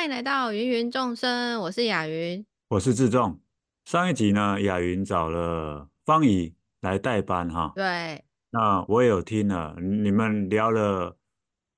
欢迎来到芸芸众生，我是雅云，我是志仲。上一集呢，雅云找了方怡来代班哈。对，那我也有听了，你们聊了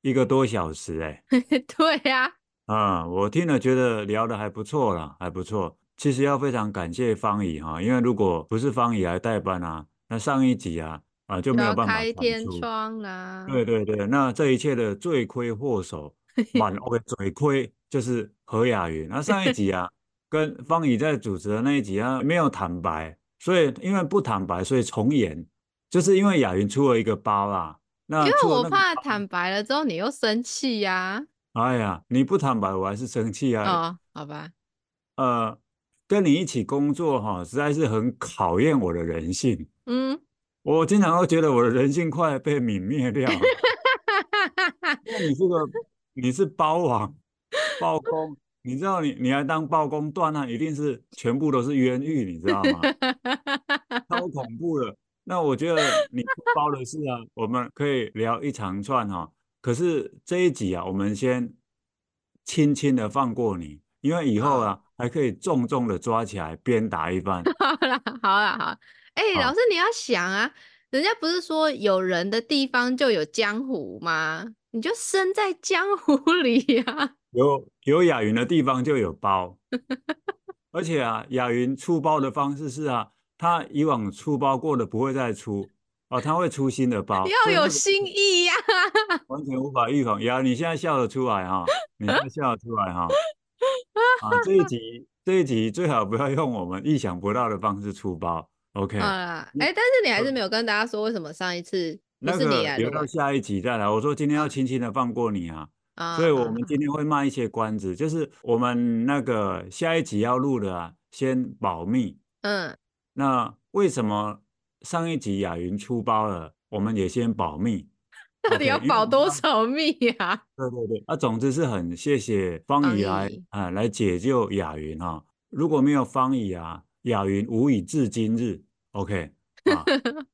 一个多小时哎。对呀、啊。啊、嗯，我听了觉得聊得还不错啦，还不错。其实要非常感谢方怡哈，因为如果不是方怡来代班啊，那上一集啊啊就没有办法开天窗啦。对对对，那这一切的罪魁祸首，满欧的罪魁。就是何雅云，那上一集啊，跟芳宜在主持的那一集啊，没有坦白，所以因为不坦白，所以重演，就是因为雅云出了一个包啦，那因为我怕坦白了之后你又生气呀。哎呀，你不坦白我还是生气啊。哦，好吧。呃，跟你一起工作哈，实在是很考验我的人性。嗯，我经常都觉得我的人性快被泯灭掉了。因为你这个你是包王。包公，你知道你你还当包公断案，一定是全部都是冤狱，你知道吗？超恐怖的。那我觉得你包的事啊，我们可以聊一长串哈。可是这一集啊，我们先轻轻的放过你，因为以后啊还可以重重的抓起来鞭打一番。好啦，好啦，好。哎、欸，老师你要想啊，人家不是说有人的地方就有江湖吗？你就生在江湖里呀、啊。有有雅云的地方就有包，而且啊，雅云出包的方式是啊，他以往出包过的不会再出哦，他会出新的包，要有新意呀、啊，完全无法预防。雅，你现在笑得出来哈？你现在笑得出来哈？啊，这一集这一集最好不要用我们意想不到的方式出包，OK？啊，哎，但是你还是没有跟大家说为什么上一次那个、留到下一集再来。我说今天要轻轻的放过你啊。啊，所以我们今天会卖一些关子，就是我们那个下一集要录的啊，先保密。嗯，那为什么上一集雅云出包了，我们也先保密？到底要保多少密呀？对对对，啊，总之是很谢谢芳宜来啊，来解救雅云哈。如果没有芳宜啊，雅云无以至今日。OK 啊。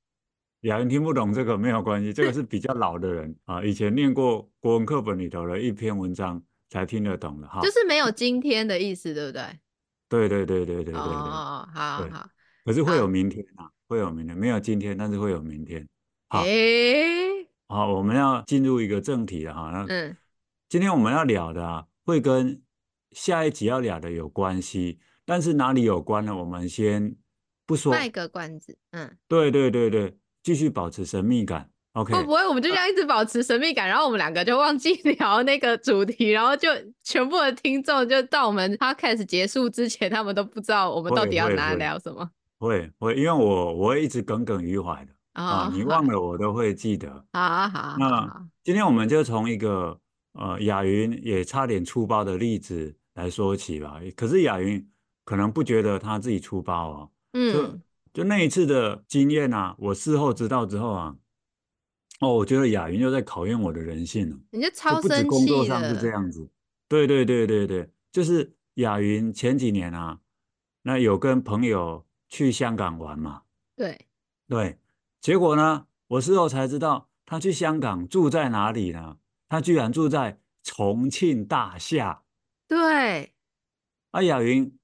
雅人听不懂这个没有关系，这个是比较老的人 啊，以前念过国文课本里头的一篇文章才听得懂的哈。就是没有今天的意思，对不对？对对对对对对对。哦，好好。可是会有明天啊，会有明天，没有今天，但是会有明天。好，欸、好，我们要进入一个正题了哈。那嗯，今天我们要聊的啊，会跟下一集要聊的有关系，但是哪里有关呢？我们先不说。卖个关子，嗯。对对对对。继续保持神秘感，OK？会不会我们就这样一直保持神秘感，然后我们两个就忘记 聊那个主题，然后就全部的听众就到我们 Podcast 结束之前，他们都不知道我们到底要拿来聊什么？会会，因为我我会一直耿耿于怀的啊，你忘了我都会记得。好啊好啊。那今天我们就从一个呃雅云也差点出包的例子来说起吧。可是雅云可能不觉得他自己出包哦。嗯。就那一次的经验啊，我事后知道之后啊，哦，我觉得雅云又在考验我的人性了。你就超生气的。不止工作上是这样子，对对对对对，就是雅云前几年啊，那有跟朋友去香港玩嘛。对对，结果呢，我事后才知道，他去香港住在哪里呢？他居然住在重庆大厦。对，啊，雅云。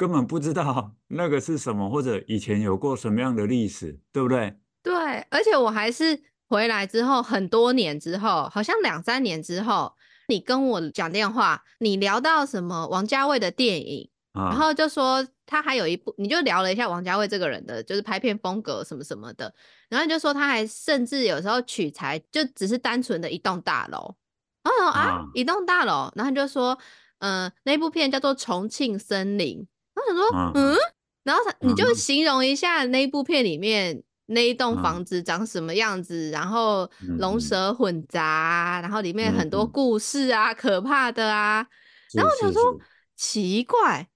根本不知道那个是什么，或者以前有过什么样的历史，对不对？对，而且我还是回来之后很多年之后，好像两三年之后，你跟我讲电话，你聊到什么王家卫的电影，啊、然后就说他还有一部，你就聊了一下王家卫这个人的，就是拍片风格什么什么的，然后你就说他还甚至有时候取材就只是单纯的一栋大楼，然后啊，啊一栋大楼，然后你就说，嗯、呃，那部片叫做《重庆森林》。我想说，嗯，然后他你就形容一下那一部片里面那一栋房子长什么样子，然后龙蛇混杂，然后里面很多故事啊，可怕的啊。然后我想说，奇怪，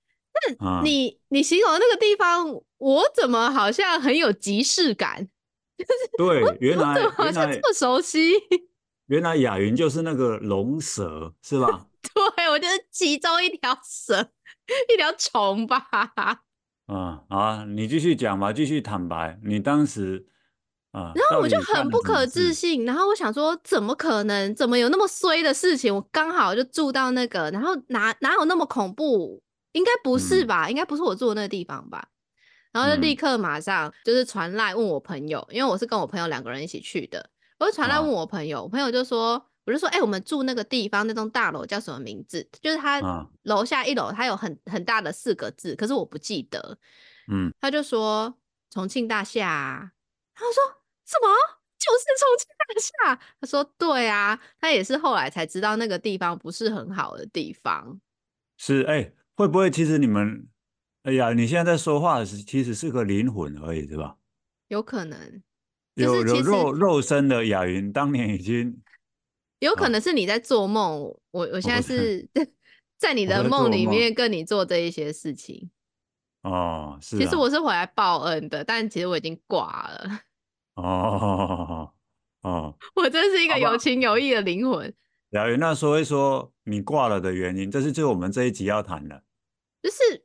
那你你形容那个地方，我怎么好像很有即视感？对，原来好像这么熟悉。原来雅云就是那个龙蛇，是吧？对，我就是其中一条蛇。一条虫吧。啊啊！你继续讲吧，继续坦白。你当时啊，然后我就很不可置信，然后我想说，怎么可能？怎么有那么衰的事情？我刚好就住到那个，然后哪哪有那么恐怖？应该不是吧？嗯、应该不是我住的那个地方吧？然后就立刻马上就是传赖问我朋友，因为我是跟我朋友两个人一起去的，我就传赖问我朋友，啊、我朋友就说，我就说，哎、欸，我们住那个地方那栋大楼叫什么名字？就是他楼下一楼，他有很很大的四个字，可是我不记得。嗯，他就说重庆大厦，他说。什么？就是重庆大厦？他说：“对啊，他也是后来才知道那个地方不是很好的地方。”是哎、欸，会不会其实你们？哎呀，你现在在说话的是其实是个灵魂而已，是吧？有可能，有有肉肉身的雅云，当年已经有可能是你在做梦。哦、我我现在是 在你的梦里面跟你做这一些事情。哦，是、啊。其实我是回来报恩的，但其实我已经挂了。哦哦，我真是一个有情有义的灵魂。亚芸，那说一说你挂了的原因，这是就我们这一集要谈的。就是，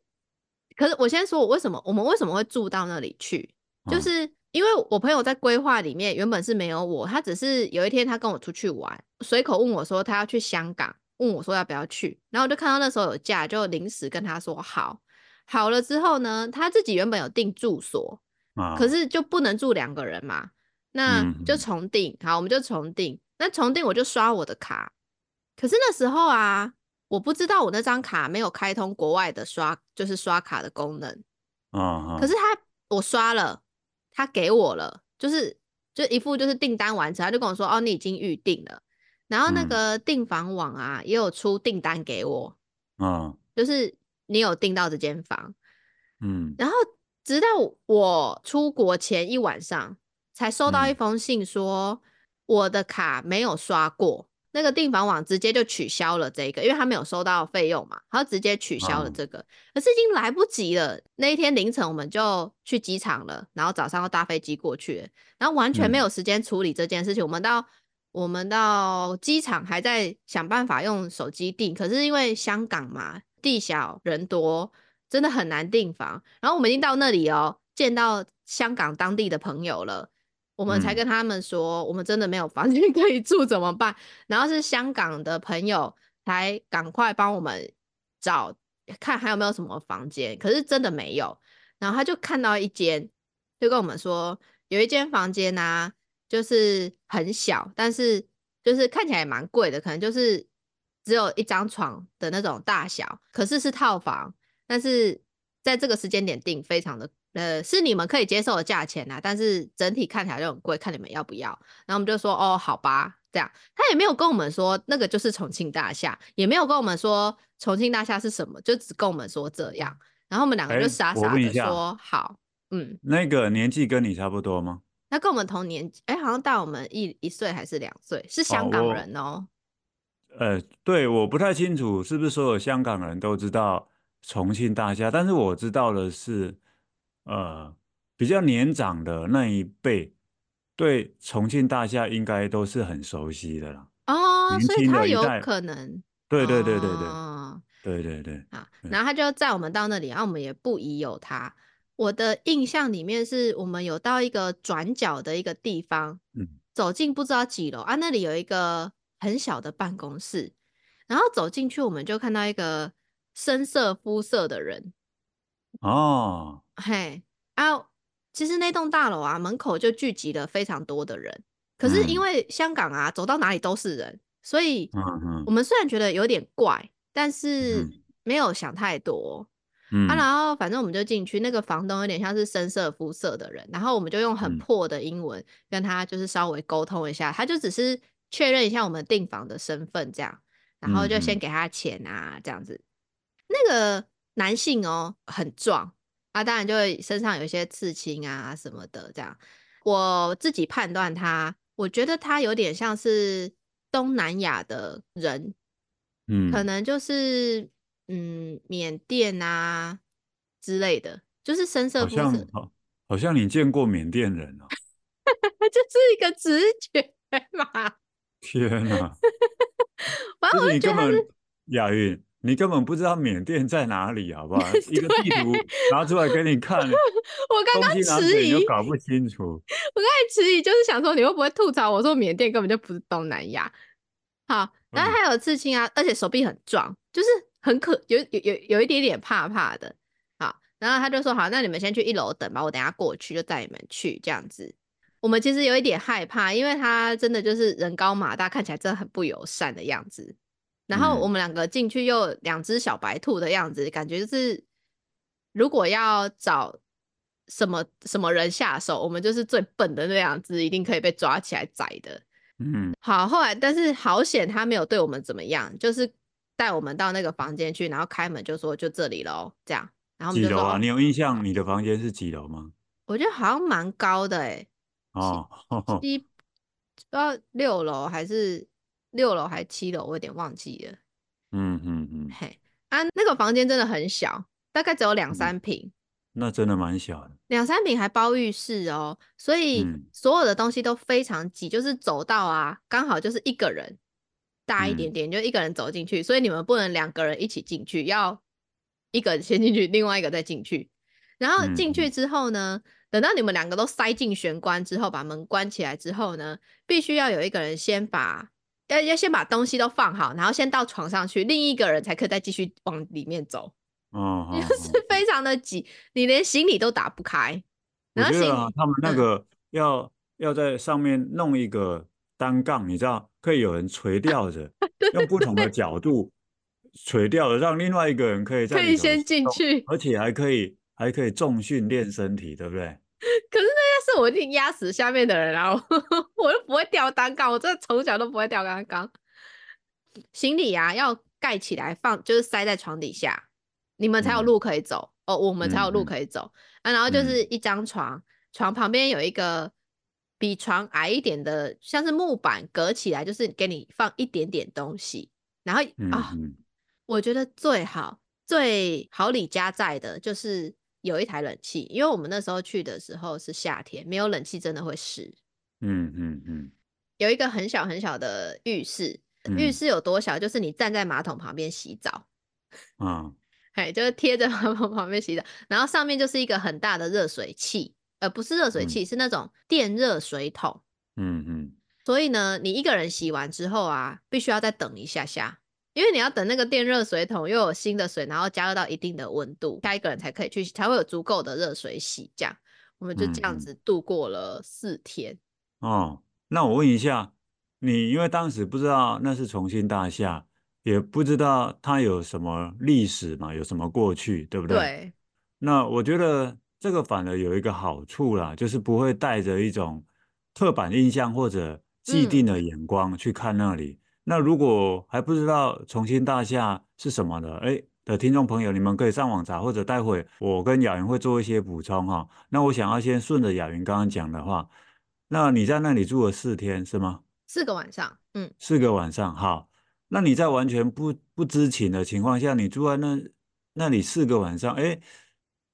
可是我先说，我为什么我们为什么会住到那里去？就是因为我朋友在规划里面原本是没有我，他只是有一天他跟我出去玩，随口问我说他要去香港，问我说要不要去，然后我就看到那时候有假，就临时跟他说好。好了之后呢，他自己原本有订住所。啊可是就不能住两个人嘛，那就重订。好，我们就重订。那重订我就刷我的卡，可是那时候啊，我不知道我那张卡没有开通国外的刷，就是刷卡的功能。啊可是他我刷了，他给我了，就是就一副就是订单完成，他就跟我说哦，你已经预定了。然后那个订房网啊，也有出订单给我。嗯就是你有订到这间房。嗯，然后。直到我出国前一晚上，才收到一封信，说我的卡没有刷过，嗯、那个订房网直接就取消了这个，因为他没有收到费用嘛，他直接取消了这个。可是已经来不及了，那一天凌晨我们就去机场了，然后早上要搭飞机过去，然后完全没有时间处理这件事情。嗯、我们到我们到机场还在想办法用手机订，可是因为香港嘛，地小人多。真的很难订房，然后我们已经到那里哦，见到香港当地的朋友了，我们才跟他们说，我们真的没有房间 可以住，怎么办？然后是香港的朋友才赶快帮我们找看还有没有什么房间，可是真的没有。然后他就看到一间，就跟我们说有一间房间啊，就是很小，但是就是看起来也蛮贵的，可能就是只有一张床的那种大小，可是是套房。但是在这个时间点订，非常的呃，是你们可以接受的价钱啊。但是整体看起来就很贵，看你们要不要。然后我们就说哦，好吧，这样。他也没有跟我们说那个就是重庆大厦，也没有跟我们说重庆大厦是什么，就只跟我们说这样。然后我们两个就傻傻的说好，嗯。那个年纪跟你差不多吗？他跟我们同年纪，哎，好像大我们一一岁还是两岁，是香港人哦。哦呃，对，我不太清楚是不是所有香港人都知道。重庆大厦，但是我知道的是，呃，比较年长的那一辈对重庆大厦应该都是很熟悉的啦。哦，所以他有可能。对对对对对，哦、对对对。啊，然后他就载我们到那里，然后我们也不疑有他。我的印象里面是我们有到一个转角的一个地方，嗯，走进不知道几楼啊，那里有一个很小的办公室，然后走进去我们就看到一个。深色肤色的人哦，嘿啊，其实那栋大楼啊，门口就聚集了非常多的人。可是因为香港啊，走到哪里都是人，所以我们虽然觉得有点怪，但是没有想太多。啊，然后反正我们就进去，那个房东有点像是深色肤色的人，然后我们就用很破的英文跟他就是稍微沟通一下，他就只是确认一下我们订房的身份这样，然后就先给他钱啊，这样子。那个男性哦，很壮啊，当然就会身上有一些刺青啊什么的，这样。我自己判断他，我觉得他有点像是东南亚的人，嗯，可能就是嗯缅甸啊之类的，就是深色肤色。好像，好像你见过缅甸人哦，就是一个直觉嘛。天哪！反正我觉得亚芸。你根本不知道缅甸在哪里，好不好？一个地图拿出来给你看，我刚刚迟疑，又搞不清楚。我刚才迟疑，就是想说你会不会吐槽我说缅甸根本就不是东南亚？好，然后还有刺青啊，嗯、而且手臂很壮，就是很可有有有有一点点怕怕的。好，然后他就说好，那你们先去一楼等吧，我等下过去就带你们去这样子。我们其实有一点害怕，因为他真的就是人高马大，看起来真的很不友善的样子。然后我们两个进去又两只小白兔的样子，嗯、感觉就是如果要找什么什么人下手，我们就是最笨的那两只，一定可以被抓起来宰的。嗯，好，后来但是好险他没有对我们怎么样，就是带我们到那个房间去，然后开门就说就这里喽，这样。然后我们就说，几楼啊？你有印象你的房间是几楼吗？我觉得好像蛮高的哎、欸。哦，七 不知道六楼还是？六楼还七楼，我有点忘记了。嗯嗯嗯，嘿啊，那个房间真的很小，大概只有两三平。嗯，那真的蛮小的。两三平还包浴室哦，所以所有的东西都非常挤，就是走道啊，刚好就是一个人大一点点，就一个人走进去，所以你们不能两个人一起进去，要一个人先进去，另外一个再进去。然后进去之后呢，等到你们两个都塞进玄关之后，把门关起来之后呢，必须要有一个人先把。要要先把东西都放好，然后先到床上去，另一个人才可以再继续往里面走。哦，就是非常的挤，你连行李都打不开。我觉得啊，他们那个要、嗯、要在上面弄一个单杠，你知道，可以有人垂吊着，用不同的角度垂吊着，让另外一个人可以在可以先进去，而且还可以还可以重训练身体，对不对？可是那要是我一定压死下面的人，然 后我又不会吊单杠，我真的从小都不会吊单杠。行李啊要盖起来放，就是塞在床底下，你们才有路可以走、嗯、哦，我们才有路可以走、嗯、啊。然后就是一张床，嗯、床旁边有一个比床矮一点的，像是木板隔起来，就是给你放一点点东西。然后啊、我觉得最好最好李家在的就是。有一台冷气，因为我们那时候去的时候是夏天，没有冷气真的会湿。嗯嗯嗯。有一个很小很小的浴室，嗯、浴室有多小？就是你站在马桶旁边洗澡。啊。哎，就是贴着马桶旁边洗澡，然后上面就是一个很大的热水器，呃，不是热水器，嗯、是那种电热水桶。嗯嗯。所以呢，你一个人洗完之后啊，必须要再等一下下。因为你要等那个电热水桶又有新的水，然后加热到一定的温度，下一个人才可以去洗，才会有足够的热水洗。这样，我们就这样子度过了四天。嗯。哦，那我问一下，你因为当时不知道那是重庆大厦，也不知道它有什么历史嘛，有什么过去，对不对？对。那我觉得这个反而有一个好处啦，就是不会带着一种刻板印象或者既定的眼光去看那里。嗯那如果还不知道重庆大厦是什么的，哎的听众朋友，你们可以上网查，或者待会我跟雅云会做一些补充哈。那我想要先顺着雅云刚刚讲的话，那你在那里住了四天是吗？四个晚上，嗯，四个晚上，好。那你在完全不不知情的情况下，你住在那那里四个晚上，哎，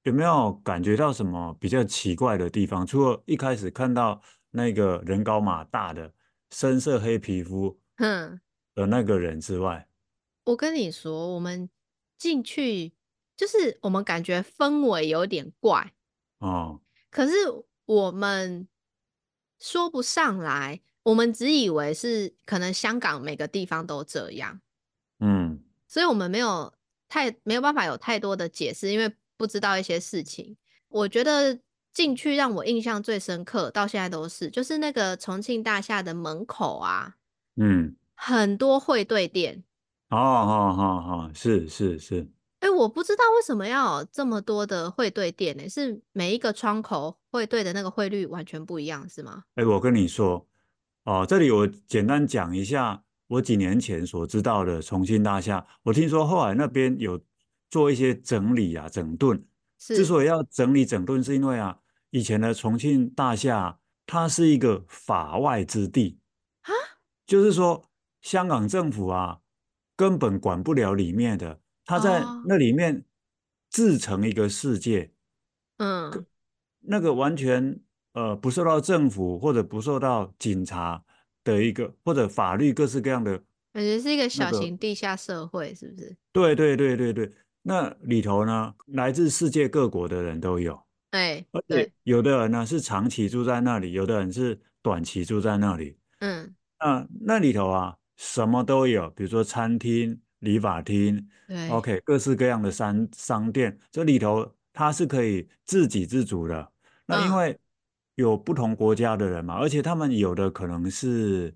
有没有感觉到什么比较奇怪的地方？除了一开始看到那个人高马大的深色黑皮肤，嗯。的那个人之外，我跟你说，我们进去就是我们感觉氛围有点怪哦，可是我们说不上来，我们只以为是可能香港每个地方都这样，嗯，所以我们没有太没有办法有太多的解释，因为不知道一些事情。我觉得进去让我印象最深刻，到现在都是，就是那个重庆大厦的门口啊，嗯。很多汇兑店哦哦哦哦，是是是。哎、欸，我不知道为什么要有这么多的汇兑店呢？是每一个窗口汇兑的那个汇率完全不一样，是吗？哎、欸，我跟你说，哦，这里我简单讲一下我几年前所知道的重庆大厦。我听说后来那边有做一些整理啊、整顿。之所以要整理整顿，是因为啊，以前的重庆大厦它是一个法外之地啊，就是说。香港政府啊，根本管不了里面的，他在那里面自成一个世界，哦、嗯，那个完全呃不受到政府或者不受到警察的一个或者法律各式各样的感觉是一个小型地下社会，是不是？对对对对对，那里头呢，来自世界各国的人都有。哎，而且有的人呢是长期住在那里，有的人是短期住在那里。嗯，那那里头啊，什么都有，比如说餐厅、理发厅，对，OK，各式各样的商商店，这里头它是可以自给自足的。那因为有不同国家的人嘛，嗯、而且他们有的可能是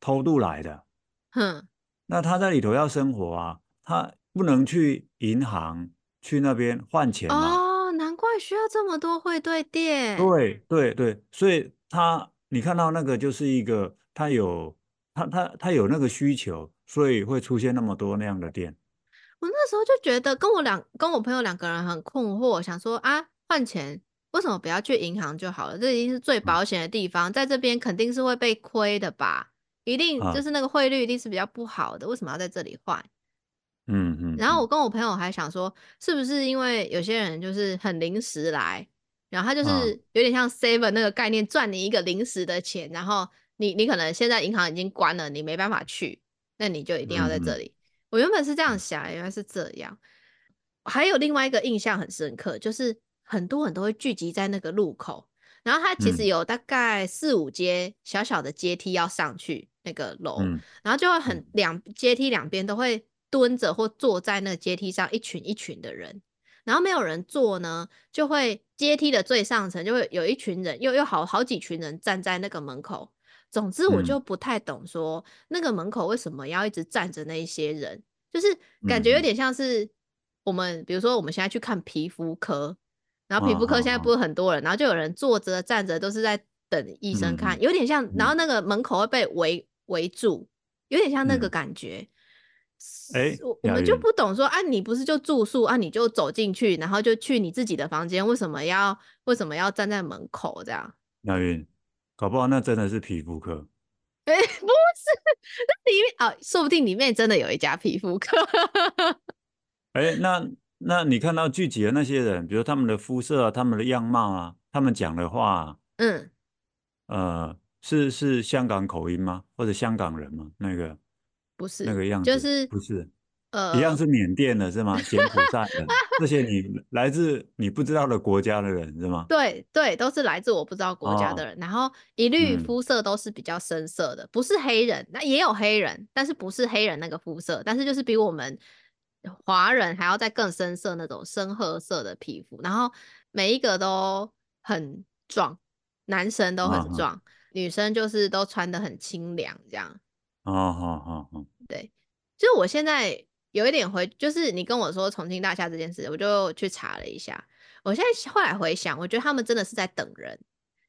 偷渡来的。哼，那他在里头要生活啊，他不能去银行去那边换钱嘛。哦，难怪需要这么多汇兑店。对对对，所以他你看到那个就是一个，他有他他他有那个需求，所以会出现那么多那样的店。我那时候就觉得跟我两跟我朋友两个人很困惑，想说啊，换钱为什么不要去银行就好了？这已经是最保险的地方，在这边肯定是会被亏的吧？一定就是那个汇率一定是比较不好的，为什么要在这里换？嗯嗯。然后我跟我朋友还想说，是不是因为有些人就是很临时来，然后他就是有点像 seven 那个概念，赚你一个临时的钱，然后你你可能现在银行已经关了，你没办法去，那你就一定要在这里。我原本是这样想，原来是这样。还有另外一个印象很深刻，就是很多人都会聚集在那个路口，然后它其实有大概四五阶小小的阶梯要上去那个楼，然后就会很两阶梯两边都会蹲着或坐在那个阶梯上一群一群的人，然后没有人坐呢，就会阶梯的最上层就会有一群人，又又好好几群人站在那个门口。总之，我就不太懂，说那个门口为什么要一直站着那一些人，就是感觉有点像是我们，比如说我们现在去看皮肤科，然后皮肤科现在不是很多人，然后就有人坐着站着都是在等医生看，有点像，然后那个门口会被围围住，有点像那个感觉。哎，我我们就不懂说啊，你不是就住宿啊，你就走进去，然后就去你自己的房间，为什么要为什么要站在门口这样？亚云。搞不好那真的是皮肤科，哎、欸，不是，那里面啊、哦，说不定里面真的有一家皮肤科。哎、欸，那那你看到聚集的那些人，比如他们的肤色啊，他们的样貌啊，他们讲的话、啊，嗯，呃，是是香港口音吗？或者香港人吗？那个不是那个样子，就是不是。呃，一样是缅甸的是吗？柬埔寨的这些你来自你不知道的国家的人是吗？对对，都是来自我不知道国家的人，哦、然后一律肤色都是比较深色的，嗯、不是黑人，那也有黑人，但是不是黑人那个肤色，但是就是比我们华人还要再更深色那种深褐色的皮肤，然后每一个都很壮，男生都很壮，哦、女生就是都穿的很清凉这样。哦，好好好，对，就是我现在。有一点回，就是你跟我说重庆大厦这件事，我就去查了一下。我现在后来回想，我觉得他们真的是在等人，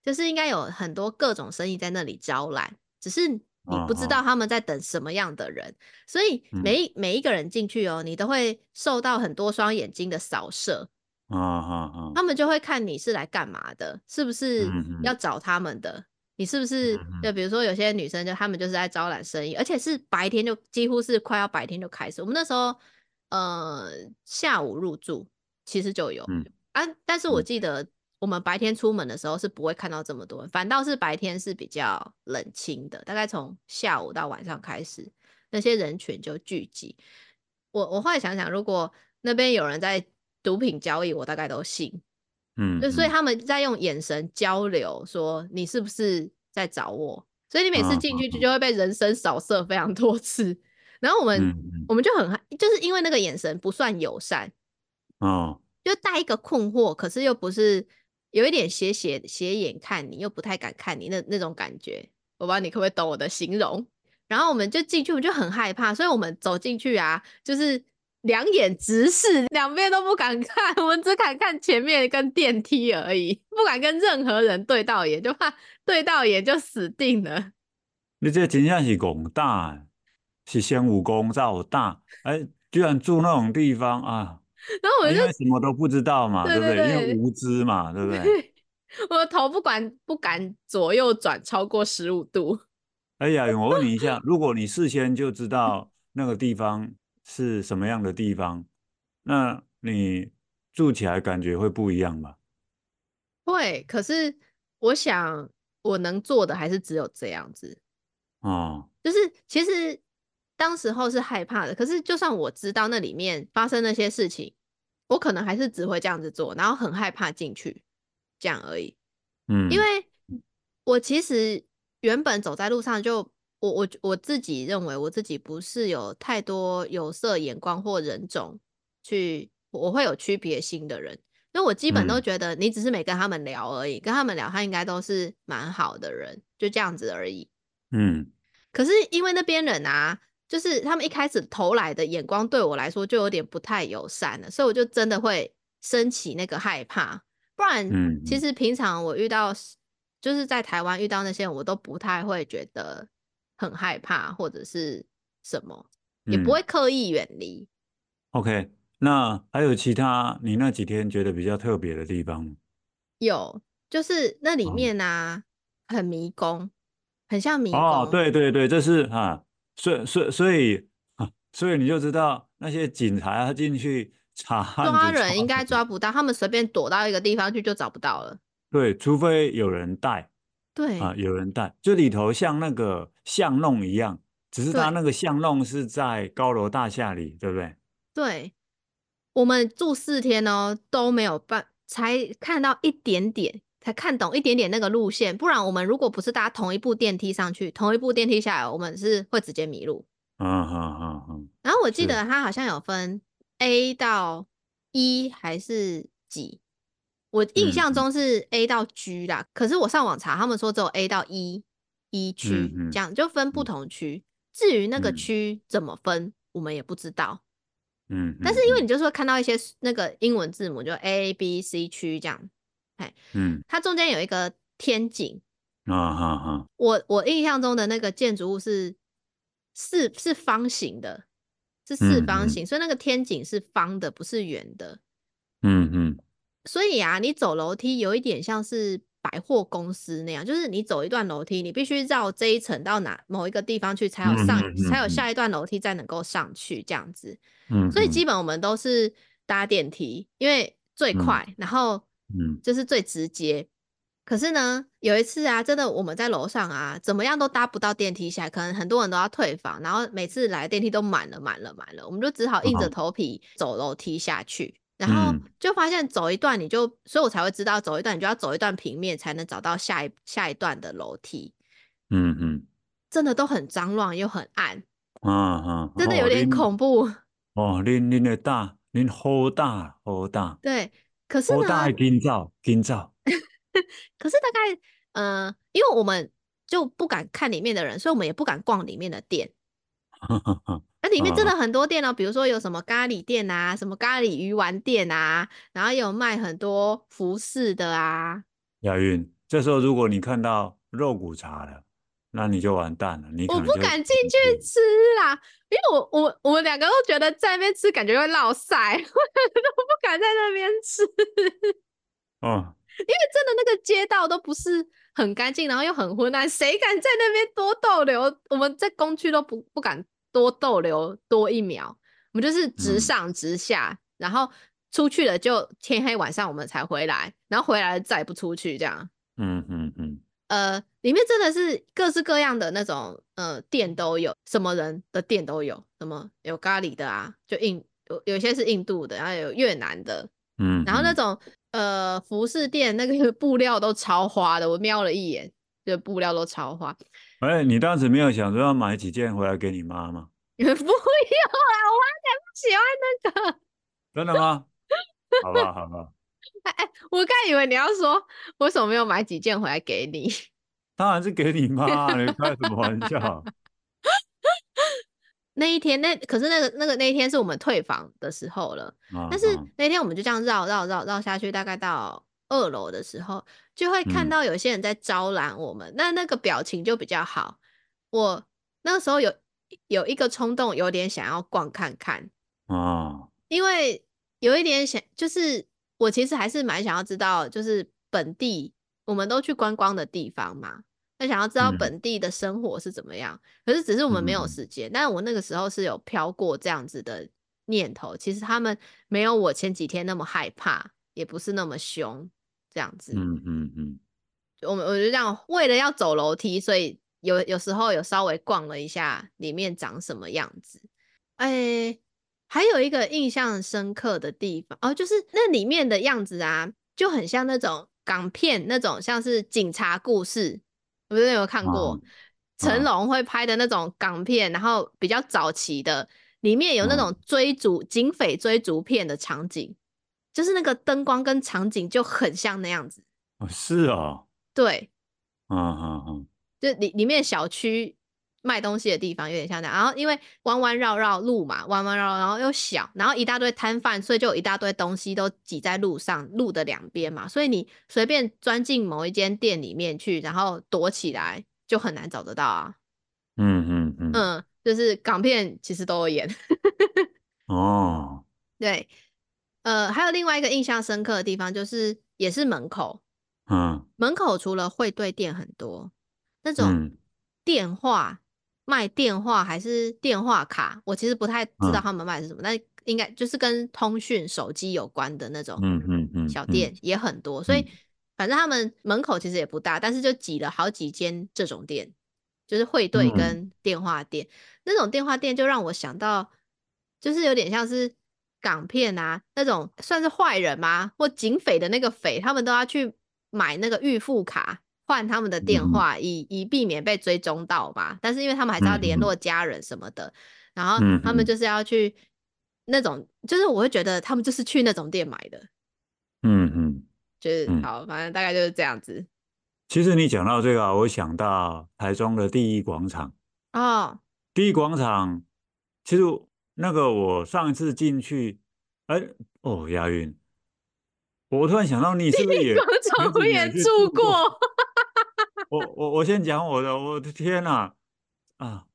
就是应该有很多各种生意在那里招揽，只是你不知道他们在等什么样的人。哦哦，所以每一每一个人进去哦，你都会受到很多双眼睛的扫射。啊啊啊，他们就会看你是来干嘛的，是不是要找他们的。你是不是就比如说有些女生就她们就是在招揽生意，而且是白天就几乎是快要白天就开始。我们那时候呃下午入住其实就有啊，但是我记得我们白天出门的时候是不会看到这么多，反倒是白天是比较冷清的，大概从下午到晚上开始那些人群就聚集。我我后来想想，如果那边有人在毒品交易，我大概都信。嗯，就所以他们在用眼神交流，说你是不是在找我？所以你每次进去就就会被人生扫射非常多次。然后我们我们就很害，就是因为那个眼神不算友善，哦，就带一个困惑，可是又不是有一点斜斜斜眼看你，又不太敢看你那那种感觉。我不知道你可不可以懂我的形容？然后我们就进去，我们就很害怕，所以我们走进去啊，就是。两眼直视，两边都不敢看，我们只敢看前面跟电梯而已，不敢跟任何人对到眼，就怕对到眼就死定了。你这真正是广大，是先武功造大，哎、欸，居然住那种地方啊！然后我就因为什么都不知道嘛，对不对？因为无知嘛，对不对？我的头不管不敢左右转超过十五度。哎呀，我问你一下，如果你事先就知道那个地方。是什么样的地方？那你住起来感觉会不一样吗？会，可是我想我能做的还是只有这样子。哦，就是其实当时候是害怕的，可是就算我知道那里面发生那些事情，我可能还是只会这样子做，然后很害怕进去，这样而已。嗯，因为我其实原本走在路上就，就我我我自己认为我自己不是有太多有色眼光或人种去，我会有区别心的人，因为我基本都觉得你只是没跟他们聊而已，嗯、跟他们聊，他应该都是蛮好的人，就这样子而已。嗯，可是因为那边人啊。就是他们一开始投来的眼光对我来说就有点不太友善了，所以我就真的会升起那个害怕。不然，其实平常我遇到，就是在台湾遇到那些人，我都不太会觉得很害怕或者是什么，也不会刻意远离。OK，那还有其他你那几天觉得比较特别的地方吗？有，就是那里面啊，很迷宫，很像迷宫。哦，对对对，这是啊。所以，所以，所以，所以你就知道那些警察他进去查抓人，应该抓不到，他们随便躲到一个地方去就找不到了。对，除非有人带。对啊，有人带，就里头像那个巷弄一样，只是它那个巷弄是在高楼大厦里，对不对？对，我们住四天哦，都没有办，才看到一点点。才看懂一点点那个路线，不然我们如果不是搭同一部电梯上去，同一部电梯下来，我们是会直接迷路。嗯嗯嗯嗯。然后我记得它好像有分 A 到 E 还是几，我印象中是 A 到 G 啦。嗯、可是我上网查，他们说只有 A 到 E E 区，这样就分不同区。至于那个区怎么分，嗯、我们也不知道。嗯。但是因为你就是会看到一些那个英文字母，就 A B C 区这样。嗯，它中间有一个天井啊哈哈。我我印象中的那个建筑物是四是方形的，是四方形，所以那个天井是方的，不是圆的。嗯嗯。所以啊，你走楼梯有一点像是百货公司那样，就是你走一段楼梯，你必须绕这一层到哪某一个地方去，才有上，嗯嗯嗯，才有下一段楼梯再能够上去这样子。所以基本我们都是搭电梯，因为最快，嗯、然后。嗯，就是最直接。可是呢，有一次啊，真的我们在楼上啊，怎么样都搭不到电梯下来，可能很多人都要退房，然后每次来电梯都满了，满了，满了，我们就只好硬着头皮走楼梯下去。然后就发现走一段你就，所以我才会知道走一段你就要走一段平面才能找到下一下一段的楼梯。嗯嗯，真的都很脏乱又很暗。啊啊，真的有点恐怖。哦，恁恁的大，恁好大好大。对。可是呢，大今早今早，可是大概，呃，因为我们就不敢看里面的人，所以我们也不敢逛里面的店。那里面真的很多店哦，比如说有什么咖喱店啊，什么咖喱鱼丸店啊，然后有卖很多服饰的啊。亚运，这时候如果你看到肉骨茶了。那你就完蛋了，你我不敢进去吃啦，因为我我我们两个都觉得在那边吃感觉会落晒，我都不敢在那边吃。哦，因为真的那个街道都不是很干净，然后又很昏暗，谁敢在那边多逗留？我们在工区都不不敢多逗留多一秒，我们就是直上直下，嗯、然后出去了就天黑晚上我们才回来，然后回来了再也不出去这样。嗯嗯嗯。呃，里面真的是各式各样的那种呃店都有，什么人的店都有，什么有咖喱的啊，就印有有些是印度的，然后有越南的，嗯，然后那种呃服饰店那个 布料都超花的，我瞄了一眼，就布料都超花。哎、欸，你当时没有想说要买几件回来给你妈吗？不用啊，我妈才不喜欢那个。真的吗？好吧，好吧。哎哎，我刚以为你要说，为什么没有买几件回来给你？当然是给你妈，你开什么玩笑？那一天，那可是那个那个那一天是我们退房的时候了。啊、但是那天我们就这样绕绕绕绕下去，大概到二楼的时候，就会看到有些人在招揽我们。那、嗯、那个表情就比较好。我那个时候有有一个冲动，有点想要逛看看。啊，因为有一点想，就是。我其实还是蛮想要知道，就是本地我们都去观光的地方嘛，那想要知道本地的生活是怎么样。嗯、可是只是我们没有时间，嗯、但是我那个时候是有飘过这样子的念头。其实他们没有我前几天那么害怕，也不是那么凶，这样子。嗯嗯嗯。我们我就这样为了要走楼梯，所以有有时候有稍微逛了一下里面长什么样子。哎、欸，还有一个印象深刻的地方哦，就是那里面的样子啊，就很像那种港片那种，像是警察故事，我不知道有没有看过？啊成龙会拍的那种港片，然后比较早期的，里面有那种追逐警匪追逐片的场景，就是那个灯光跟场景就很像那样子。哦，是啊，对，嗯嗯嗯，就里里面小区卖东西的地方有点像那样，然后因为弯弯绕绕路嘛，弯弯绕绕，然后又小，然后一大堆摊贩，所以就有一大堆东西都挤在路上，路的两边嘛，所以你随便钻进某一间店里面去，然后躲起来。就很难找得到啊，嗯嗯嗯，嗯，就是港片其实都有演，哦，对，呃，还有另外一个印象深刻的地方，就是也是门口，嗯，门口除了汇兑店很多，那种电话、嗯、卖电话还是电话卡，我其实不太知道他们卖的是什么，但、嗯、应该就是跟通讯手机有关的那种，嗯嗯嗯，小店也很多，所以。反正他们门口其实也不大，但是就挤了好几间这种店，就是汇兑跟电话店。嗯。那种电话店就让我想到，就是有点像是港片啊那种，算是坏人吗？或警匪的那个匪，他们都要去买那个预付卡换他们的电话，以以避免被追踪到吧。但是因为他们还是要联络家人什么的，然后他们就是要去那种，就是我会觉得他们就是去那种店买的。嗯嗯。就是好，反正大概就是这样子。其实你讲到这个啊，我想到台中的第一广场哦。第一广场，其实那个我上一次进去，哎、欸，哦，亚云，我突然想到，你是不是也 广场也住过？我我我先讲我的，我的天哪，啊，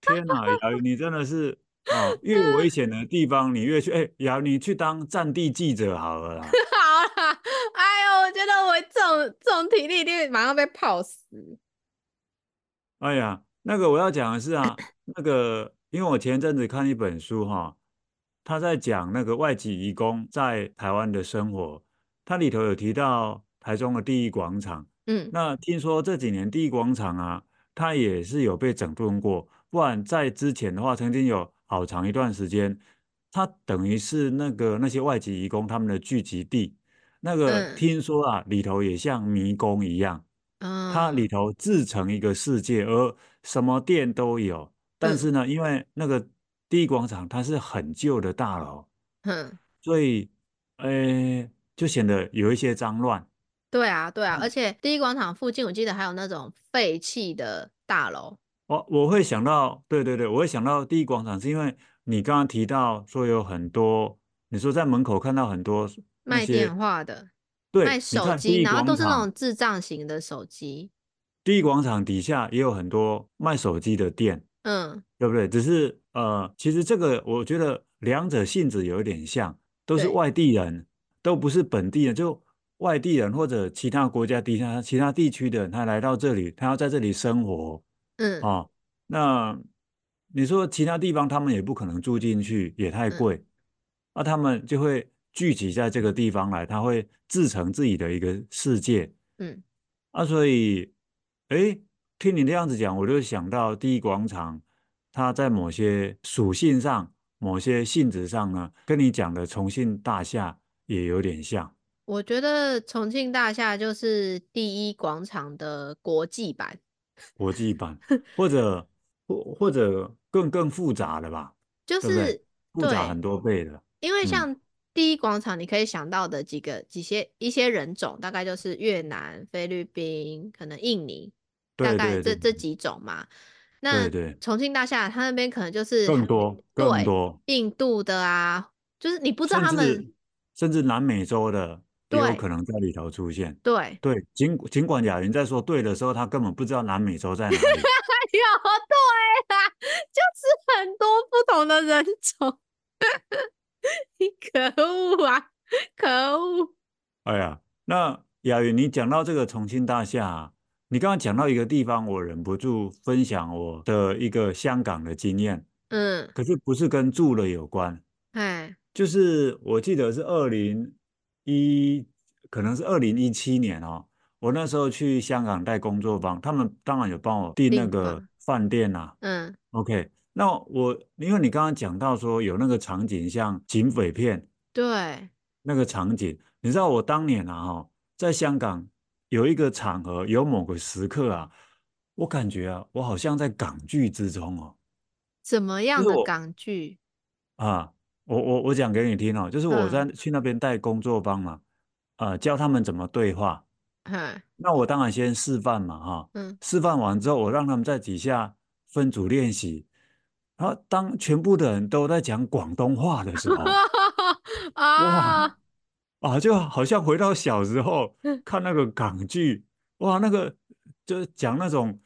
天哪，亚云，你真的是啊，越 危险的地方你越去，哎、欸，亚云，你去当战地记者好了啦。好啦，哎呦，我觉得我这种这种体力一定马上被泡死。哎呀，那个我要讲的是啊，那个因为我前阵子看一本书哈，他在讲那个外籍移工在台湾的生活，它里头有提到台中的第一广场。嗯，那听说这几年第一广场啊，它也是有被整顿过，不然在之前的话，曾经有好长一段时间，它等于是那个那些外籍移工他们的聚集地。那个听说啊，里头也像迷宫一样，嗯，它里头自成一个世界，而什么店都有。但是呢，因为那个第一广场它是很旧的大楼，嗯，所以，呃，就显得有一些脏乱。对啊，对啊，而且第一广场附近我记得还有那种废弃的大楼。我我会想到，对对对，我会想到第一广场，是因为你刚刚提到说有很多，你说在门口看到很多。卖电话的，对，卖手机，然后都是那种智障型的手机。第一广场底下也有很多卖手机的店，嗯，对不对？只是呃，其实这个我觉得两者性质有一点像，都是外地人，都不是本地人，就外地人或者其他国家地下其他地区的人，他来到这里，他要在这里生活，嗯，哦，那你说其他地方他们也不可能住进去，也太贵，那、嗯啊、他们就会。聚集在这个地方来，他会自成自己的一个世界。嗯，啊，所以，哎，听你这样子讲，我就想到第一广场，它在某些属性上、某些性质上呢，跟你讲的重庆大厦也有点像。我觉得重庆大厦就是第一广场的国际版，国际版，或者或或者更更复杂的吧，就是复杂很多倍的，因为像。第一广场，你可以想到的几个、几些一些人种，大概就是越南、菲律宾，可能印尼，大概这这几种嘛。那重庆大厦，它那边可能就是更多、更多印度的啊，就是你不知道他们，甚至，南美洲的也有可能在里头出现。对对，尽尽管雅云在说对的时候，他根本不知道南美洲在哪里。有对啦，就是很多不同的人种。你可恶啊！可恶！哎呀，那雅云，你讲到这个重庆大厦啊，你刚刚讲到一个地方，我忍不住分享我的一个香港的经验。嗯，可是不是跟住了有关。哎，就是我记得是二零一，可能是二零一七年哦，我那时候去香港带工作坊，他们当然有帮我订那个饭店啊。嗯，OK，那我因为你刚刚讲到说有那个场景像警匪片，对，那个场景，你知道我当年啊哈，在香港有一个场合，有某个时刻啊，我感觉啊，我好像在港剧之中哦。怎么样的港剧？啊，我我我讲给你听哦，就是我在去那边带工作坊嘛，啊、嗯呃，教他们怎么对话。嗯，那我当然先示范嘛，哈，嗯，示范完之后，我让他们在底下分组练习。然后当全部的人都在讲广东话的时候，啊，哇，啊，就好像回到小时候看那个港剧，哇，那个就是讲那种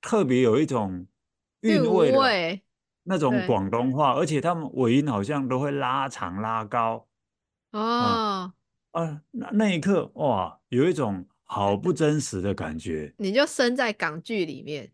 特别有一种韵味的。那种广东话，而且他们尾音好像都会拉长拉高。哦，啊，啊，那那一刻哇，有一种好不真实的感觉。你就身在港剧里面。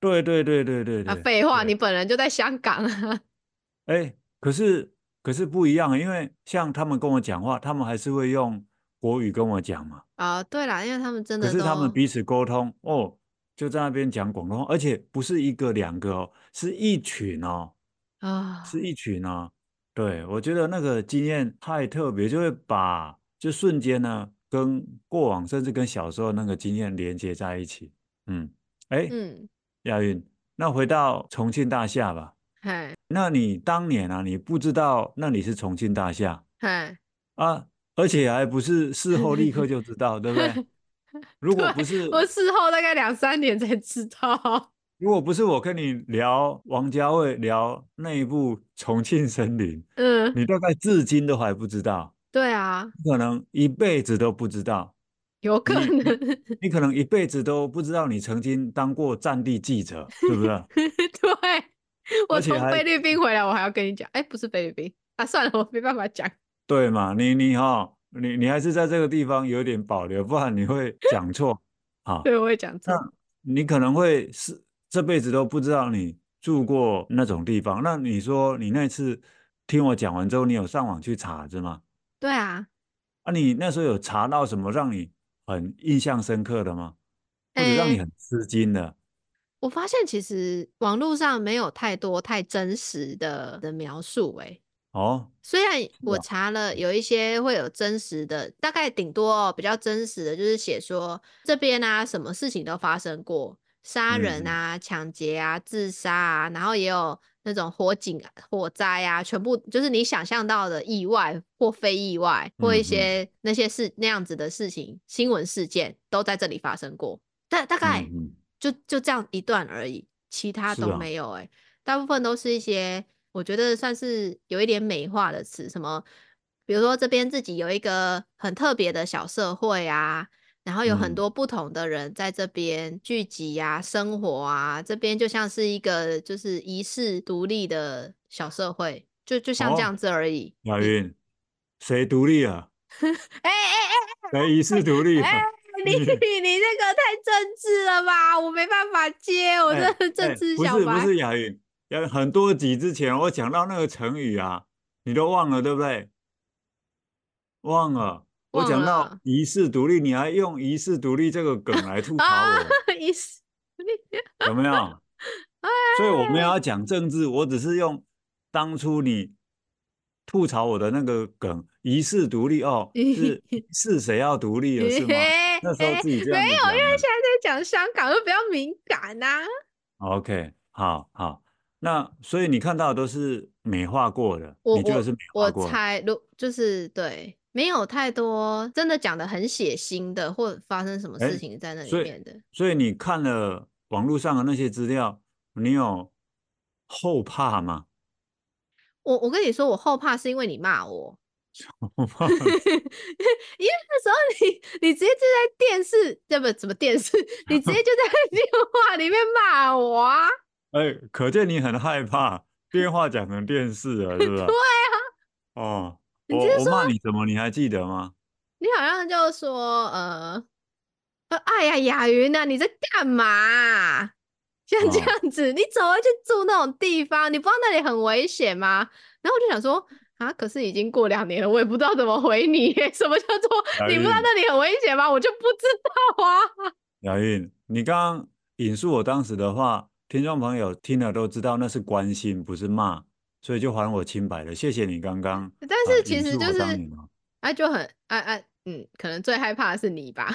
对对对对对对。啊，废话，你本人就在香港啊。哎，可是可是不一样，因为像他们跟我讲话，他们还是会用国语跟我讲嘛。啊，对啦，因为他们真的。可是他们彼此沟通哦。就在那边讲广东话，而且不是一个两个哦，是一群哦，啊，是一群哦。对，我觉得那个经验太特别，就会把就瞬间呢跟过往甚至跟小时候那个经验连接在一起。嗯，哎，嗯，亚运，那回到重庆大厦吧。嗨，那你当年啊，你不知道那里是重庆大厦，嗨，啊，而且还不是事后立刻就知道，对不对？如果不是我事后大概两三年才知道。如果不是我跟你聊王家卫聊那一部《重庆森林》，嗯，你大概至今都还不知道。对啊，可能一辈子都不知道。有可能你，你可能一辈子都不知道你曾经当过战地记者，是不是？对，我从菲律宾回来，我还要跟你讲，哎，不是菲律宾啊，算了，我没办法讲。对嘛，你你哈、哦。你你还是在这个地方有点保留，不然你会讲错啊。对，我会讲错。你可能会是这辈子都不知道你住过那种地方。那你说你那次听我讲完之后，你有上网去查是吗？对啊。啊，你那时候有查到什么让你很印象深刻的吗？或者让你很吃惊的？欸，我发现其实网络上没有太多太真实的的描述，欸，哦，虽然我查了有一些会有真实的，大概顶多哦比较真实的就是写说这边啊什么事情都发生过，杀人啊、抢劫啊、自杀啊，然后也有那种火警、火灾啊，全部就是你想象到的意外或非意外或一些那些事那样子的事情，新闻事件都在这里发生过，大大概就就这样一段而已，其他都没有欸，大部分都是一些。我觉得算是有一点美化的词，什么，比如说这边自己有一个很特别的小社会啊，然后有很多不同的人在这边聚集啊，生活啊，这边就像是一个就是遗世独立的小社会，就就像这样子而已。亚云，谁独立啊？哎哎哎，谁遗世独立？哎，你 你这个太政治了吧，我没办法接，我这是 政治小白。不是不是雅云。有很多集之前，我讲到那个成语啊，你都忘了对不对？忘了，我讲到遗世独立，你还用遗世独立这个梗来吐槽我，遗世独立有没有？所以我没有要讲政治，我只是用当初你吐槽我的那个梗，遗世独立哦，是是谁要独立了 是吗？那时候自己这样没有，因为现在在讲香港，就比较敏感呐、啊。OK，好好。那所以你看到的都是美化过的，你觉得是美化过的？我猜，如就是对，没有太多真的讲的很血腥的，或发生什么事情在那里面的。所以，所以你看了网络上的那些资料，你有后怕吗？我我跟你说，我后怕是因为你骂我。因为那时候你你直接就在电视，对不？什么电视？你直接就在 电话里面骂我啊！哎，可见你很害怕电话讲成电视了，是不是？对啊。哦，我我骂你什么？你还记得吗？你好像就说，呃，哎呀，雅云啊，你在干嘛？像这样子，哦、你怎么会去住那种地方？你不知道那里很危险吗？然后我就想说，啊，可是已经过两年了，我也不知道怎么回你。什么叫做你不知道那里很危险吗？我就不知道啊。雅韵，你刚刚引述我当时的话，听众朋友听了都知道那是关心，不是骂，所以就还我清白了。谢谢你刚刚。但是其实就是，哎、啊，就很，哎、啊、哎、啊，嗯，可能最害怕的是你吧。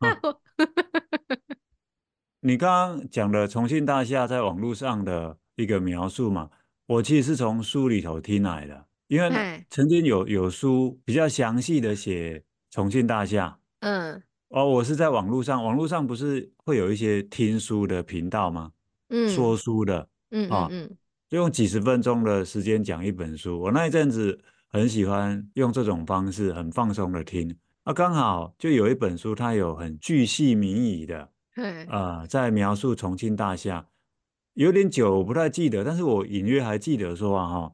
你刚刚讲的重庆大厦在网络上的一个描述嘛，我其实是从书里头听来的。因为曾经有有书比较详细的写重庆大厦，嗯，哦，我是在网络上，网络上不是会有一些听书的频道吗？嗯，说书的，嗯嗯嗯，就用几十分钟的时间讲一本书。我那一阵子很喜欢用这种方式，很放松的听。啊，刚好就有一本书，它有很巨细靡遗的，呃，在描述重庆大厦，有点久，我不太记得，但是我隐约还记得说啊，哈。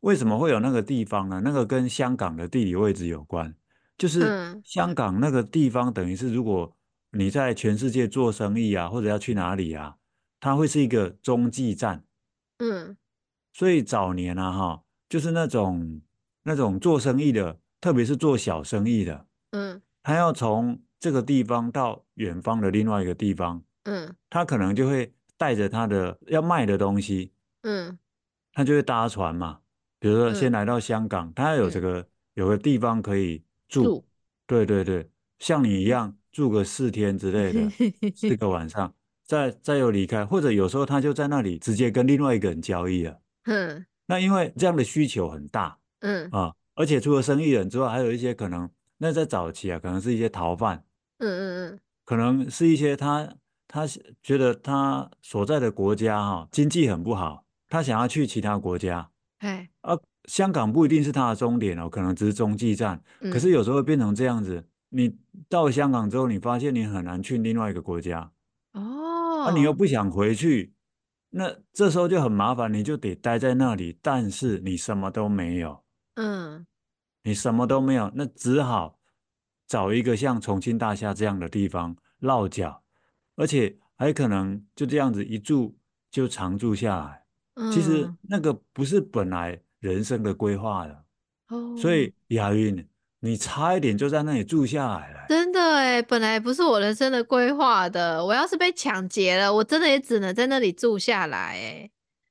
为什么会有那个地方呢？那个跟香港的地理位置有关，就是香港那个地方，等于是如果你在全世界做生意啊，或者要去哪里啊，它会是一个中继站。嗯，所以早年啊，哈，就是那种那种做生意的，特别是做小生意的，嗯，他要从这个地方到远方的另外一个地方，嗯，他可能就会带着他的要卖的东西，嗯，他就会搭船嘛。比如说，先来到香港，嗯、他有这个、嗯、有个地方可以住，住。对对对，像你一样住个四天之类的，四个晚上，再再又离开，或者有时候他就在那里直接跟另外一个人交易了。嗯，那因为这样的需求很大，嗯。啊，而且除了生意人之外，还有一些可能，那在早期啊，可能是一些逃犯，嗯嗯嗯，可能是一些他他觉得他所在的国家哈、啊、经济很不好，他想要去其他国家。哎，啊，香港不一定是它的终点哦，可能只是中继站。嗯、可是有时候会变成这样子，你到香港之后，你发现你很难去另外一个国家。哦，啊，你又不想回去，那这时候就很麻烦，你就得待在那里，但是你什么都没有。嗯，你什么都没有，那只好找一个像重庆大厦这样的地方落脚，而且还可能就这样子一住就常住下来。其实那个不是本来人生的规划的，哦，所以亚韵，你差一点就在那里住下来了。真的哎，本来不是我人生的规划的。我要是被抢劫了，我真的也只能在那里住下来哎，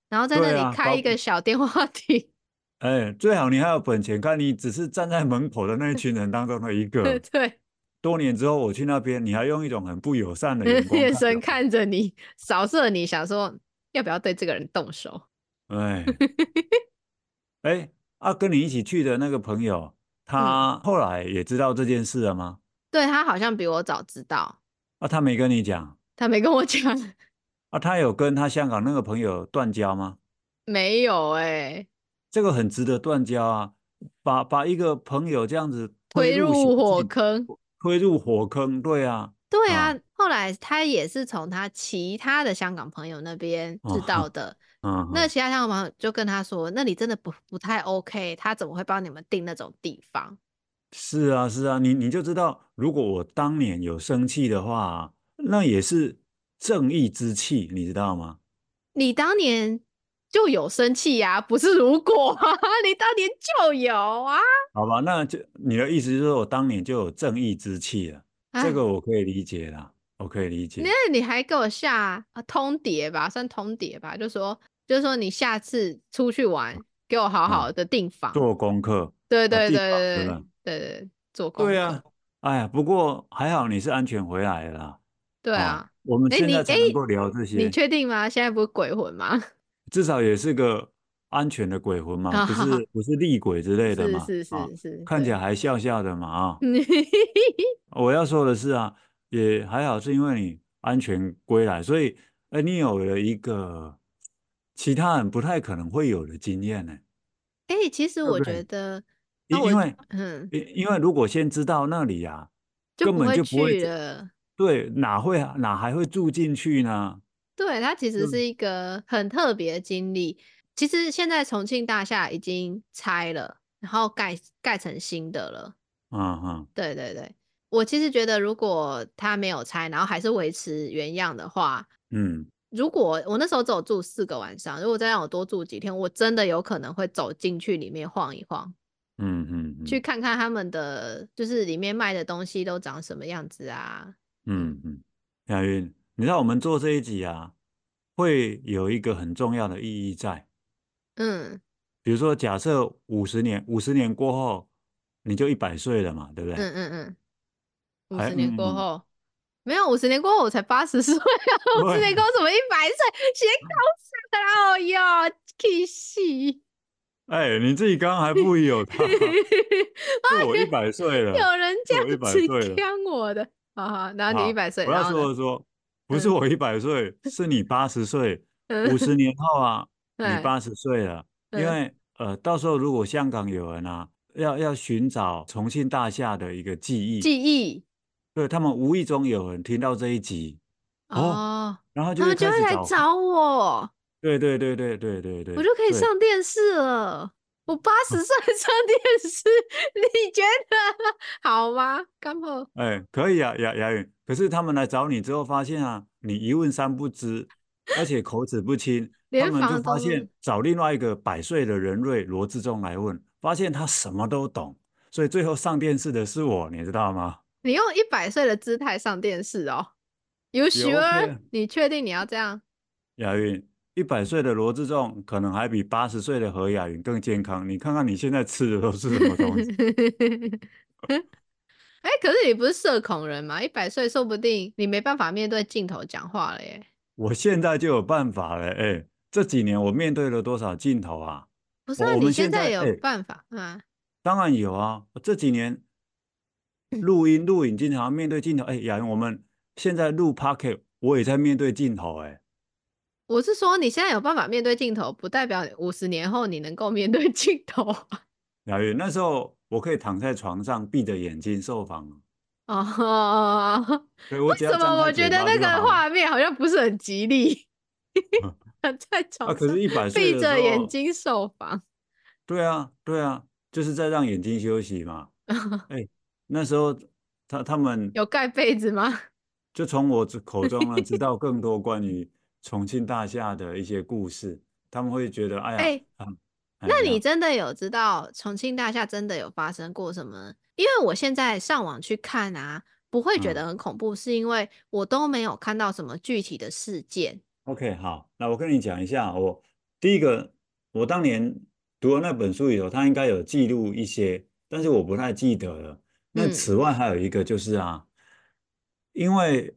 然后在那里开一个小电话亭。哎，最好你还有本钱，看你只是站在门口的那一群人当中的一 个。对，多年之后我去那边，你还用一种很不友善的 眼神看着你，扫射你，想说。要不要对这个人动手？哎，哎，啊，跟你一起去的那个朋友，他后来也知道这件事了吗？对，他好像比我早知道。啊，他没跟你讲？他没跟我讲。啊，他有跟他香港那个朋友断交吗？没有哎、欸。这个很值得断交啊！把把一个朋友这样子推入，推入火坑，推入火坑，对啊。对啊，啊，后来他也是从他其他的香港朋友那边知道的。嗯、哦，那其他香港朋友就跟他说，那里真的不不太 OK，他怎么会帮你们订那种地方？是啊，是啊，你你就知道，如果我当年有生气的话，那也是正义之气，你知道吗？你当年就有生气呀、啊，不是如果，你当年就有啊。好吧，那就你的意思就是说我当年就有正义之气了。这个我可以理解啦，我可以理解。那你还给我下通牒吧，算通牒吧，就说就说你下次出去玩，给我好好的订房，做功课。对对对对对对对，做功课。对啊，哎呀，不过还好你是安全回来了啦。对啊，我们现在才能够聊这些。你确定吗？现在不是鬼魂吗？至少也是个安全的鬼魂嘛，不是不是厉鬼之类的嘛？是是是是，看起来还笑笑的嘛啊。我要说的是啊，也还好，是因为你安全归来，所以哎，你有了一个其他人不太可能会有的经验呢。哎，其实我觉得，因为嗯，因因为如果先知道那里呀，根本就不会了。对，哪会哪还会住进去呢？对，它其实是一个很特别的经历。其实现在重庆大厦已经拆了，然后盖盖成新的了。嗯哼，对对对。我其实觉得，如果它没有拆，然后还是维持原样的话，嗯，如果我那时候只有住四个晚上，如果再让我多住几天，我真的有可能会走进去里面晃一晃，嗯嗯，嗯，去看看他们的就是里面卖的东西都长什么样子啊。嗯嗯，亚云，你知道我们做这一集啊，会有一个很重要的意义在。嗯，比如说假设五十年，五十年过后你就一百岁了嘛，对不对？嗯嗯嗯，五十年过后。没有五十年过后我才八十岁啊！五十年过后怎么一百岁？先搞死了？哦哟，气死！哎，你自己刚刚还不有他，是我一百岁了。有人这样子讲我的，好好，然后你一百岁。我要说的说，不是我一百岁，是你八十岁。五十年后啊，你 八十岁了，因为呃，到时候如果香港有人啊，要要寻找重庆大厦的一个记忆，记忆。对，他们无意中有人听到这一集哦，哦，然后就会就会来找我。对对对对对对对，我就可以上电视了。我八十岁 上电视，你觉得好吗？刚好。哎，可以啊，雅雅云。可是他们来找你之后，发现啊，你一问三不知，而且口齿不清，他们就发现找另外一个百岁的人瑞罗志忠来问，发现他什么都懂，所以最后上电视的是我，你知道吗？你用一百岁的姿态上电视哦？You sure？你确定你要这样？雅云，一百岁的罗志仲可能还比八十岁的何雅云更健康。你看看你现在吃的都是什么东西？哎、欸，可是你不是社恐人吗？一百岁说不定你没办法面对镜头讲话了耶。我现在就有办法了，哎、欸，这几年我面对了多少镜头啊？不是、啊，你现在有办法啊、欸？当然有啊，这几年。录音录影经常面对镜头，哎、欸，雅云，我们现在录 Pocket，我也在面对镜头、欸，哎，我是说你现在有办法面对镜头，不代表五十年后你能够面对镜头。雅云，那时候我可以躺在床上闭着眼睛受访哦，为什么我觉得那个画面好像不是很吉利？在床上，闭着眼睛受访。对啊，对啊，就是在让眼睛休息嘛。哎、欸。那时候，他他们有盖被子吗？就从我口中呢，知道更多关于重庆大厦的一些故事。他们会觉得，哎呀，那你真的有知道重庆大厦真的有发生过什么？因为我现在上网去看啊，不会觉得很恐怖，嗯、是因为我都没有看到什么具体的事件。OK，好，那我跟你讲一下，我第一个，我当年读了那本书以后，他应该有记录一些，但是我不太记得了。那此外还有一个就是啊，嗯、因为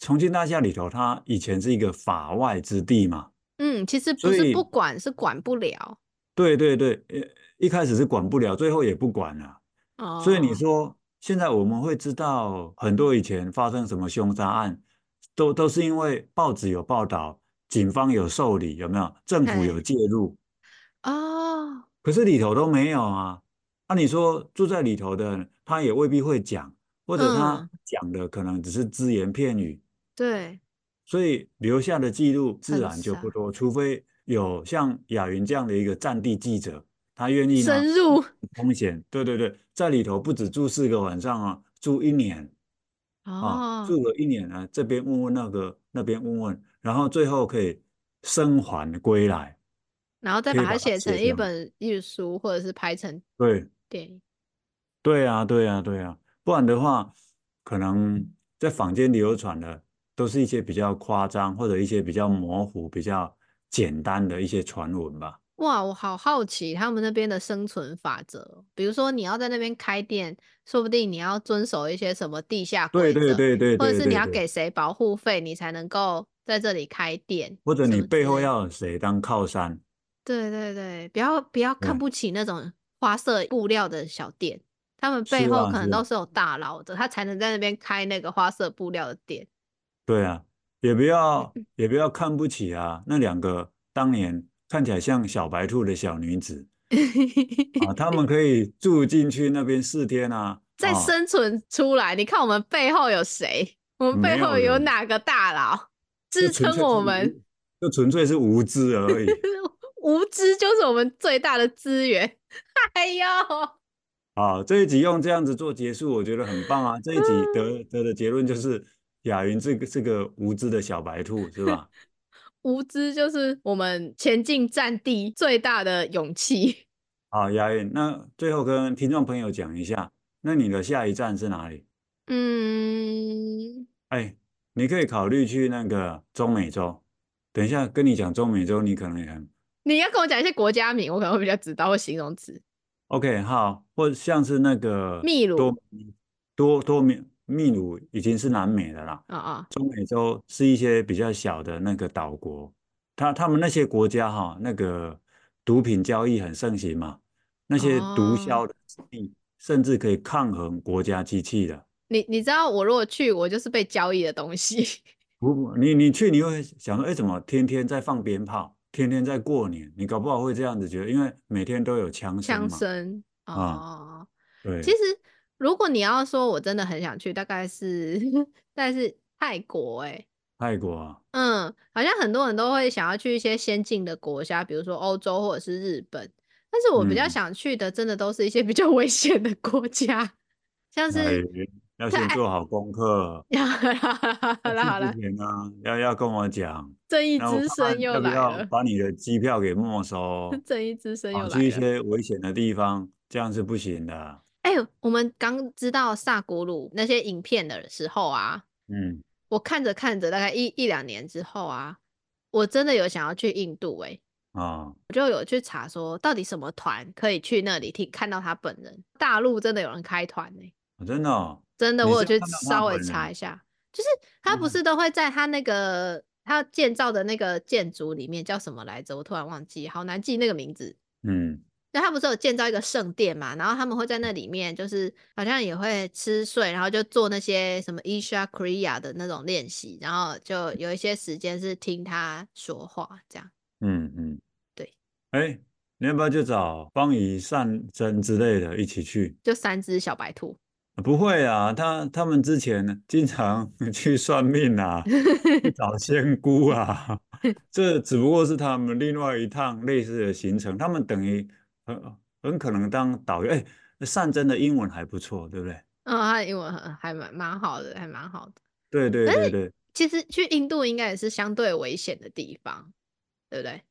重庆大厦里头，它以前是一个法外之地嘛。嗯，其实不是不管，是管不了。对对对，一开始是管不了，最后也不管了。哦。所以你说现在我们会知道很多以前发生什么凶杀案，都都是因为报纸有报道，警方有受理，有没有？政府有介入。哦。可是里头都没有啊。那、啊、你说住在里头的，他也未必会讲，或者他讲的可能只是只言片语。嗯、对，所以留下的记录自然就不多，除非有像雅云这样的一个战地记者，他愿意深入风险。对对对，在里头不止住四个晚上啊，住一年，哦、啊，住了一年啊，这边问问那个，那边问问，然后最后可以生还归来，然后再把它写成一本艺术书，或者是拍成对。对，对啊，对啊，对啊，不然的话，可能在坊间流传的都是一些比较夸张，或者一些比较模糊、比较简单的一些传闻吧。哇，我好好奇他们那边的生存法则，比如说你要在那边开店，说不定你要遵守一些什么地下规则，对对对对，或者是你要给谁保护费，你才能够在这里开店，或者你背后要有谁当靠山。对对对，不要不要看不起那种。花色布料的小店，他们背后可能都是有大佬的，啊啊、他才能在那边开那个花色布料的店。对啊，也不要也不要看不起啊，那两个当年看起来像小白兔的小女子 啊，他们可以住进去那边四天啊，再生存出来。啊、你看我们背后有谁？我们背后有哪个大佬支撑我们？就纯粹是无知而已。无知就是我们最大的资源。哎呦，好，这一集用这样子做结束，我觉得很棒啊！这一集得得的结论就是，雅云这个这个无知的小白兔是吧？无知就是我们前进战地最大的勇气。好，雅云，那最后跟听众朋友讲一下，那你的下一站是哪里？嗯，哎，你可以考虑去那个中美洲。等一下跟你讲中美洲，你可能也很……你要跟我讲一些国家名，我可能会比较知道或形容词。OK，好，或像是那个秘鲁，多多多米秘鲁已经是南美的啦。啊啊，中美洲是一些比较小的那个岛国，他他们那些国家哈，那个。毒品交易很盛行嘛，那些毒枭的势力甚至可以抗衡国家机器的。你你知道，我如果去，我就是被交易的东西。不不，你你去，你会想说，哎，怎么天天在放鞭炮，天天在过年？你搞不好会这样子觉得，因为每天都有枪声嘛。枪声哦，对。其实，如果你要说我真的很想去，大概是，大概是泰国哎、欸。泰国啊，嗯，好像很多人都会想要去一些先进的国家，比如说欧洲或者是日本。但是我比较想去的，真的都是一些比较危险的国家，嗯、像是、哎、要先做好功课。好了好了，要要跟我讲，正义之声又来了，要不要把你的机票给没收？正义之声又来了，去一些危险的地方，这样是不行的。哎呦，我们刚知道萨古鲁那些影片的时候啊，嗯。我看着看着，大概一一两年之后啊，我真的有想要去印度哎、欸，啊、哦，我就有去查说到底什么团可以去那里听看到他本人。大陆真的有人开团呢、欸，真的、哦，真的，我有去稍微查一下，就是他不是都会在他那个、嗯、他建造的那个建筑里面叫什么来着？我突然忘记，好难记那个名字，嗯。那他不是有建造一个圣殿嘛？然后他们会在那里面，就是好像也会吃睡，然后就做那些什么 Isha Kriya 的那种练习，然后就有一些时间是听他说话这样。嗯嗯，对。哎、欸，你要不要就找方以善真之类的一起去？就三只小白兔？不会啊，他他们之前经常 去算命啊，找仙姑啊，这只不过是他们另外一趟类似的行程，他们等于。很很可能当导游，哎、欸，善真的英文还不错，对不对？嗯、哦，他的英文很还蛮蛮好的，还蛮好的。对对对对。其实去印度应该也是相对危险的地方，对不对？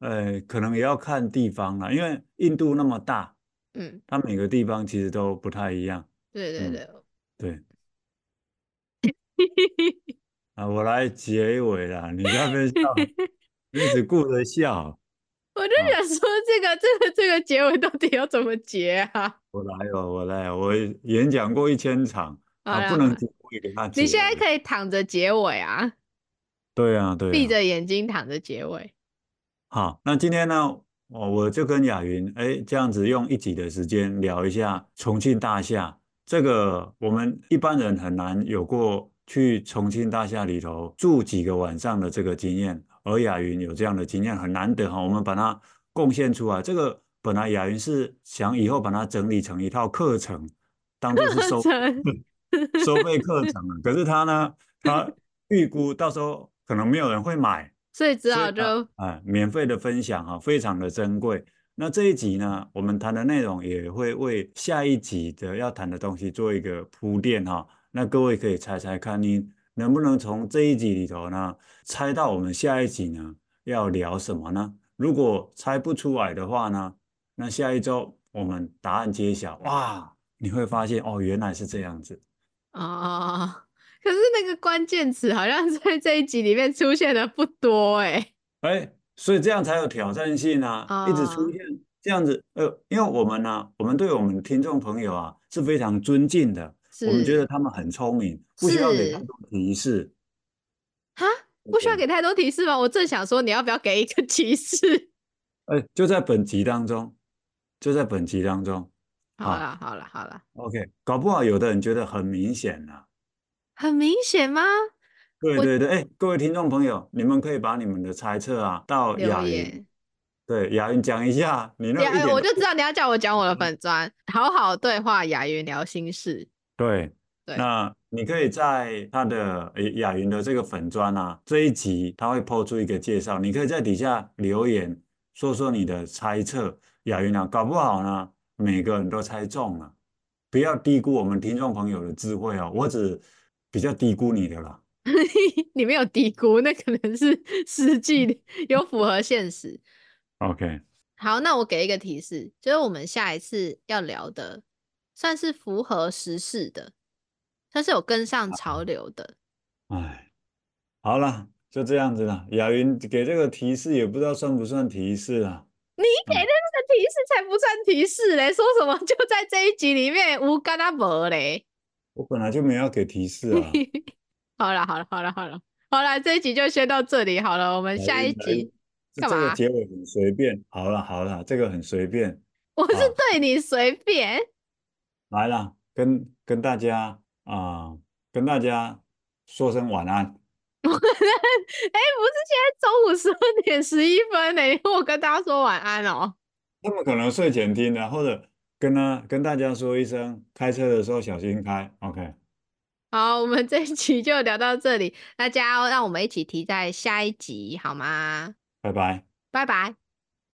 呃，可能也要看地方啦，因为印度那么大，嗯，它每个地方其实都不太一样。对对对。嗯、对。啊，我来结尾了，你在那边笑，你只顾着笑。我就想说，这个、啊、这个、这个结尾到底要怎么结啊？我来哦，我来，我演讲过一千场啊，不能结尾给他。你现在可以躺着结尾啊？对啊，对啊，闭着眼睛躺着结尾。好，那今天呢，我我就跟雅云，哎，这样子用一集的时间聊一下重庆大厦。这个我们一般人很难有过去重庆大厦里头住几个晚上的这个经验。而雅云有这样的经验很难得哈，我们把它贡献出来。这个本来雅云是想以后把它整理成一套课程，当做是 收 收费课程了。可是他呢，他预估到时候可能没有人会买，所以只好就哎，免费的分享哈，非常的珍贵。那这一集呢，我们谈的内容也会为下一集的要谈的东西做一个铺垫哈。那各位可以猜猜看你。能不能从这一集里头呢，猜到我们下一集呢要聊什么呢？如果猜不出来的话呢，那下一周我们答案揭晓，哇，你会发现哦，原来是这样子啊。可是那个关键词好像在这一集里面出现的不多哎哎，所以这样才有挑战性啊，哦、一直出现这样子呃，因为我们呢，我们对我们听众朋友啊是非常尊敬的。我们觉得他们很聪明，不需要给太多提示。哈，不需要给太多提示吗？我正想说，你要不要给一个提示？哎，就在本集当中，就在本集当中。好了，好了，好了。OK，搞不好有的人觉得很明显了。很明显吗？对对对，哎，各位听众朋友，你们可以把你们的猜测啊到雅云，对雅云讲一下。你那个，我就知道你要叫我讲我的粉砖，好好对话，雅云聊心事。对，对，那你可以在他的雅云的这个粉砖啊，这一集他会 po 出一个介绍，你可以在底下留言说说你的猜测。雅云啊，搞不好呢，每个人都猜中了，不要低估我们听众朋友的智慧哦。我只比较低估你的啦。你没有低估，那可能是实际有符合现实。OK，好，那我给一个提示，就是我们下一次要聊的，算是符合时事的，它是有跟上潮流的。哎，好了，就这样子了。雅云给这个提示，也不知道算不算提示啊？你给的那个提示才不算提示嘞，说什么就在这一集里面无干那无嘞。我本来就没有给提示啊。好了好了好了好了好了，这一集就先到这里好了，我们下一集干嘛？这个结尾很随便。好了好了，这个很随便。我是对你随便。来了，跟跟大家啊、呃，跟大家说声晚安。哎、欸，不是现在中午十二点十一分呢，我跟大家说晚安哦。他们可能睡前听的，或者跟他跟大家说一声，开车的时候小心开。OK。好，我们这一集就聊到这里，大家让我们一起提在下一集好吗？拜拜，拜拜。